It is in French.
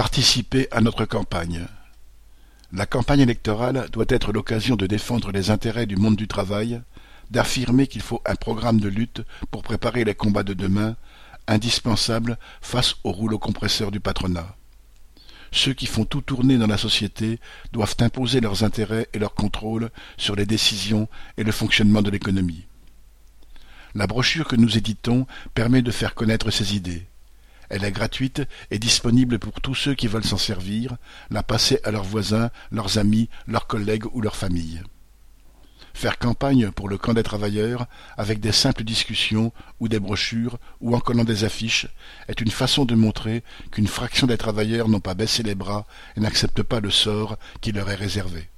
Participer à notre campagne. La campagne électorale doit être l'occasion de défendre les intérêts du monde du travail, d'affirmer qu'il faut un programme de lutte pour préparer les combats de demain, indispensable face au rouleau compresseur du patronat. Ceux qui font tout tourner dans la société doivent imposer leurs intérêts et leur contrôle sur les décisions et le fonctionnement de l'économie. La brochure que nous éditons permet de faire connaître ces idées. Elle est gratuite et disponible pour tous ceux qui veulent s'en servir, la passer à leurs voisins, leurs amis, leurs collègues ou leurs familles. Faire campagne pour le camp des travailleurs, avec des simples discussions, ou des brochures, ou en collant des affiches, est une façon de montrer qu'une fraction des travailleurs n'ont pas baissé les bras et n'acceptent pas le sort qui leur est réservé.